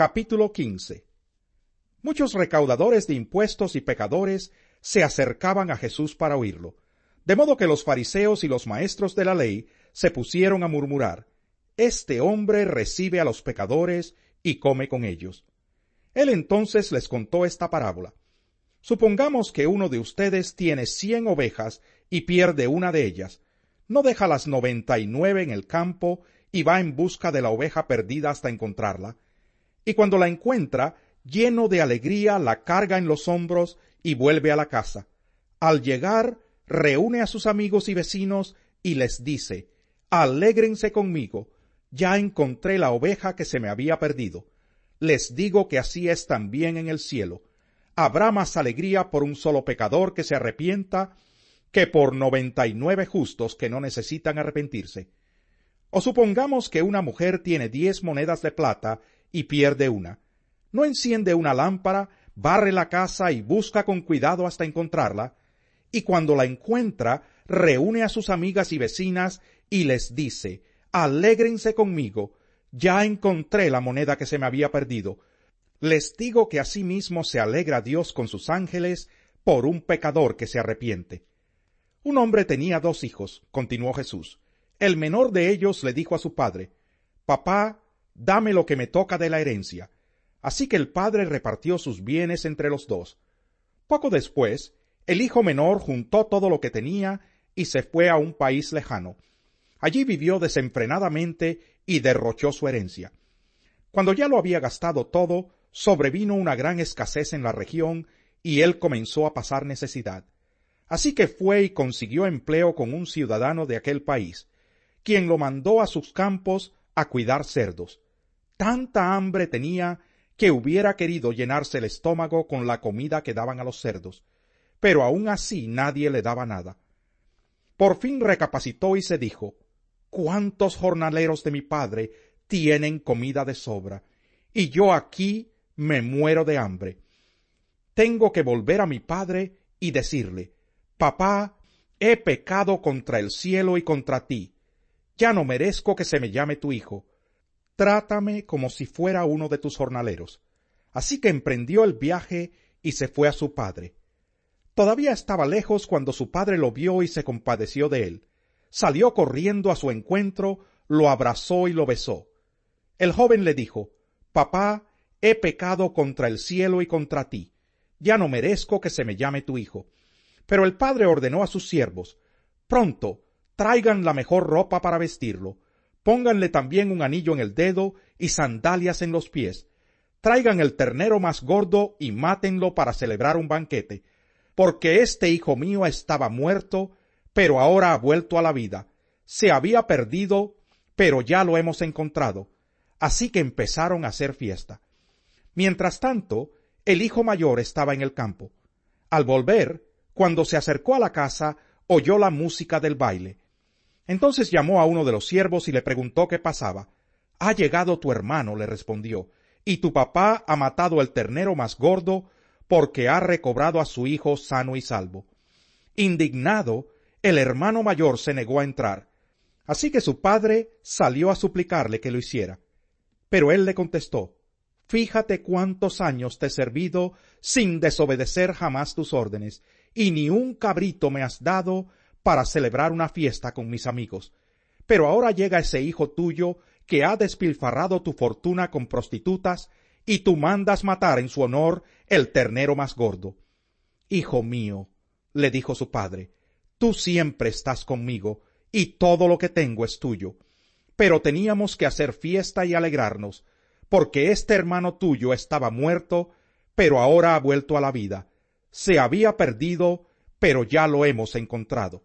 Capítulo 15 Muchos recaudadores de impuestos y pecadores se acercaban a Jesús para oírlo, de modo que los fariseos y los maestros de la ley se pusieron a murmurar, Este hombre recibe a los pecadores y come con ellos. Él entonces les contó esta parábola. Supongamos que uno de ustedes tiene cien ovejas y pierde una de ellas. ¿No deja las noventa y nueve en el campo y va en busca de la oveja perdida hasta encontrarla? Y cuando la encuentra, lleno de alegría, la carga en los hombros y vuelve a la casa. Al llegar, reúne a sus amigos y vecinos y les dice, Alégrense conmigo, ya encontré la oveja que se me había perdido. Les digo que así es también en el cielo habrá más alegría por un solo pecador que se arrepienta que por noventa y nueve justos que no necesitan arrepentirse. O supongamos que una mujer tiene diez monedas de plata y pierde una. No enciende una lámpara, barre la casa y busca con cuidado hasta encontrarla, y cuando la encuentra, reúne a sus amigas y vecinas y les dice, Alégrense conmigo, ya encontré la moneda que se me había perdido, les digo que asimismo se alegra Dios con sus ángeles por un pecador que se arrepiente. Un hombre tenía dos hijos, continuó Jesús. El menor de ellos le dijo a su padre, Papá, dame lo que me toca de la herencia. Así que el padre repartió sus bienes entre los dos. Poco después, el hijo menor juntó todo lo que tenía y se fue a un país lejano. Allí vivió desenfrenadamente y derrochó su herencia. Cuando ya lo había gastado todo, sobrevino una gran escasez en la región y él comenzó a pasar necesidad. Así que fue y consiguió empleo con un ciudadano de aquel país, quien lo mandó a sus campos a cuidar cerdos. Tanta hambre tenía que hubiera querido llenarse el estómago con la comida que daban a los cerdos, pero aun así nadie le daba nada. Por fin recapacitó y se dijo ¿Cuántos jornaleros de mi padre tienen comida de sobra? Y yo aquí me muero de hambre. Tengo que volver a mi padre y decirle, Papá, he pecado contra el cielo y contra ti. Ya no merezco que se me llame tu hijo. Trátame como si fuera uno de tus jornaleros. Así que emprendió el viaje y se fue a su padre. Todavía estaba lejos cuando su padre lo vio y se compadeció de él. Salió corriendo a su encuentro, lo abrazó y lo besó. El joven le dijo, Papá, he pecado contra el cielo y contra ti, ya no merezco que se me llame tu hijo. Pero el padre ordenó a sus siervos, pronto, traigan la mejor ropa para vestirlo, pónganle también un anillo en el dedo y sandalias en los pies, traigan el ternero más gordo y mátenlo para celebrar un banquete, porque este hijo mío estaba muerto, pero ahora ha vuelto a la vida, se había perdido, pero ya lo hemos encontrado. Así que empezaron a hacer fiesta. Mientras tanto, el hijo mayor estaba en el campo. Al volver, cuando se acercó a la casa, oyó la música del baile. Entonces llamó a uno de los siervos y le preguntó qué pasaba. Ha llegado tu hermano, le respondió, y tu papá ha matado el ternero más gordo porque ha recobrado a su hijo sano y salvo. Indignado, el hermano mayor se negó a entrar. Así que su padre salió a suplicarle que lo hiciera. Pero él le contestó, Fíjate cuántos años te he servido sin desobedecer jamás tus órdenes, y ni un cabrito me has dado para celebrar una fiesta con mis amigos. Pero ahora llega ese hijo tuyo que ha despilfarrado tu fortuna con prostitutas, y tú mandas matar en su honor el ternero más gordo. Hijo mío, le dijo su padre, tú siempre estás conmigo, y todo lo que tengo es tuyo. Pero teníamos que hacer fiesta y alegrarnos, porque este hermano tuyo estaba muerto, pero ahora ha vuelto a la vida. Se había perdido, pero ya lo hemos encontrado.